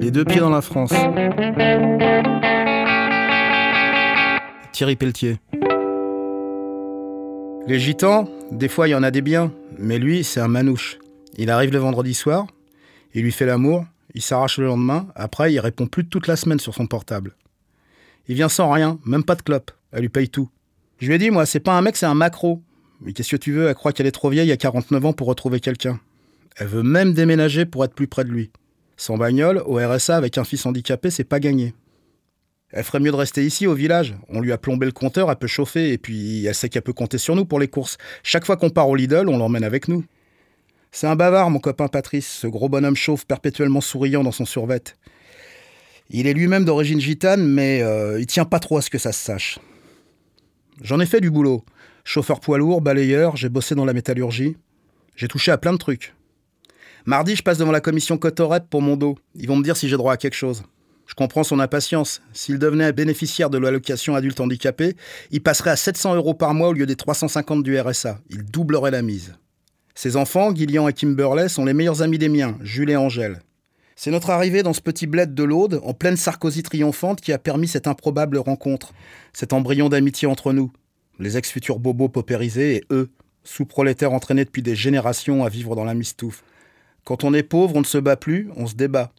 Les deux pieds dans la France. Thierry Pelletier. Les gitans, des fois il y en a des biens, mais lui c'est un manouche. Il arrive le vendredi soir, il lui fait l'amour, il s'arrache le lendemain, après il répond plus toute la semaine sur son portable. Il vient sans rien, même pas de clope, elle lui paye tout. Je lui ai dit, moi, c'est pas un mec, c'est un macro. Mais qu'est-ce que tu veux? Elle croit qu'elle est trop vieille à 49 ans pour retrouver quelqu'un. Elle veut même déménager pour être plus près de lui. Sans bagnole, au RSA avec un fils handicapé, c'est pas gagné. Elle ferait mieux de rester ici, au village. On lui a plombé le compteur, elle peut chauffer, et puis elle sait qu'elle peut compter sur nous pour les courses. Chaque fois qu'on part au Lidl, on l'emmène avec nous. C'est un bavard, mon copain Patrice, ce gros bonhomme chauve perpétuellement souriant dans son survêt. Il est lui-même d'origine gitane, mais euh, il tient pas trop à ce que ça se sache. J'en ai fait du boulot. Chauffeur poids lourd, balayeur, j'ai bossé dans la métallurgie. J'ai touché à plein de trucs. Mardi, je passe devant la commission Cotorep pour mon dos. Ils vont me dire si j'ai droit à quelque chose. Je comprends son impatience. S'il devenait bénéficiaire de l'allocation adulte handicapé, il passerait à 700 euros par mois au lieu des 350 du RSA. Il doublerait la mise. Ses enfants, Gillian et Kimberley, sont les meilleurs amis des miens, Jules et Angèle. C'est notre arrivée dans ce petit bled de l'Aude, en pleine Sarkozy triomphante, qui a permis cette improbable rencontre, cet embryon d'amitié entre nous, les ex-futurs bobos paupérisés et eux, sous-prolétaires entraînés depuis des générations à vivre dans la mistouffe. Quand on est pauvre, on ne se bat plus, on se débat.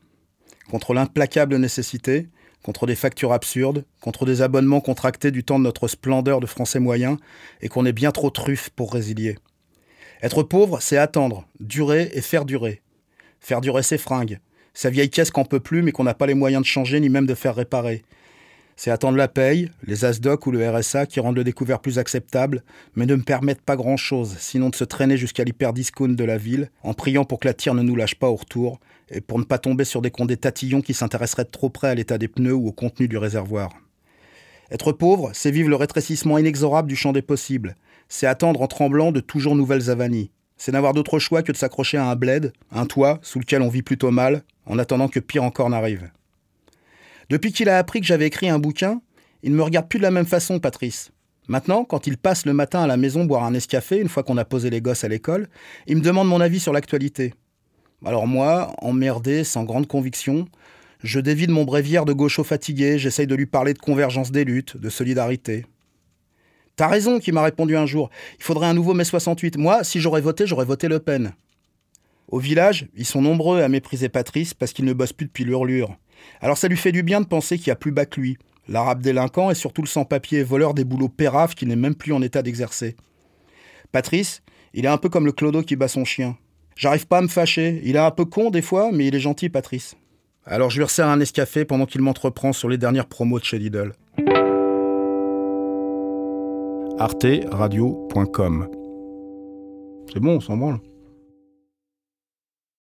Contre l'implacable nécessité, contre des factures absurdes, contre des abonnements contractés du temps de notre splendeur de français moyen, et qu'on est bien trop truffe pour résilier. Être pauvre, c'est attendre, durer et faire durer. Faire durer ses fringues, sa vieille caisse qu'on peut plus mais qu'on n'a pas les moyens de changer ni même de faire réparer. C'est attendre la paye, les ASDOC ou le RSA qui rendent le découvert plus acceptable, mais ne me permettent pas grand-chose, sinon de se traîner jusqu'à l'hyperdiscount de la ville, en priant pour que la tire ne nous lâche pas au retour, et pour ne pas tomber sur des condés tatillons qui s'intéresseraient trop près à l'état des pneus ou au contenu du réservoir. Être pauvre, c'est vivre le rétrécissement inexorable du champ des possibles, c'est attendre en tremblant de toujours nouvelles avanies, c'est n'avoir d'autre choix que de s'accrocher à un bled, un toit, sous lequel on vit plutôt mal, en attendant que pire encore n'arrive. Depuis qu'il a appris que j'avais écrit un bouquin, il ne me regarde plus de la même façon, Patrice. Maintenant, quand il passe le matin à la maison boire un escafé, une fois qu'on a posé les gosses à l'école, il me demande mon avis sur l'actualité. Alors moi, emmerdé, sans grande conviction, je dévide mon bréviaire de gaucho fatigué, j'essaye de lui parler de convergence des luttes, de solidarité. T'as raison, qui m'a répondu un jour. Il faudrait un nouveau mai 68. Moi, si j'aurais voté, j'aurais voté Le Pen. Au village, ils sont nombreux à mépriser Patrice parce qu'il ne bosse plus depuis l'hurlure. Alors ça lui fait du bien de penser qu'il y a plus bas que lui. L'arabe délinquant et surtout le sans-papier voleur des boulots péraves qui n'est même plus en état d'exercer. Patrice, il est un peu comme le clodo qui bat son chien. J'arrive pas à me fâcher. Il est un peu con des fois, mais il est gentil, Patrice. Alors je lui resserre un escafé pendant qu'il m'entreprend sur les dernières promos de chez Lidl arteradio.com. C'est bon, on s'en branle.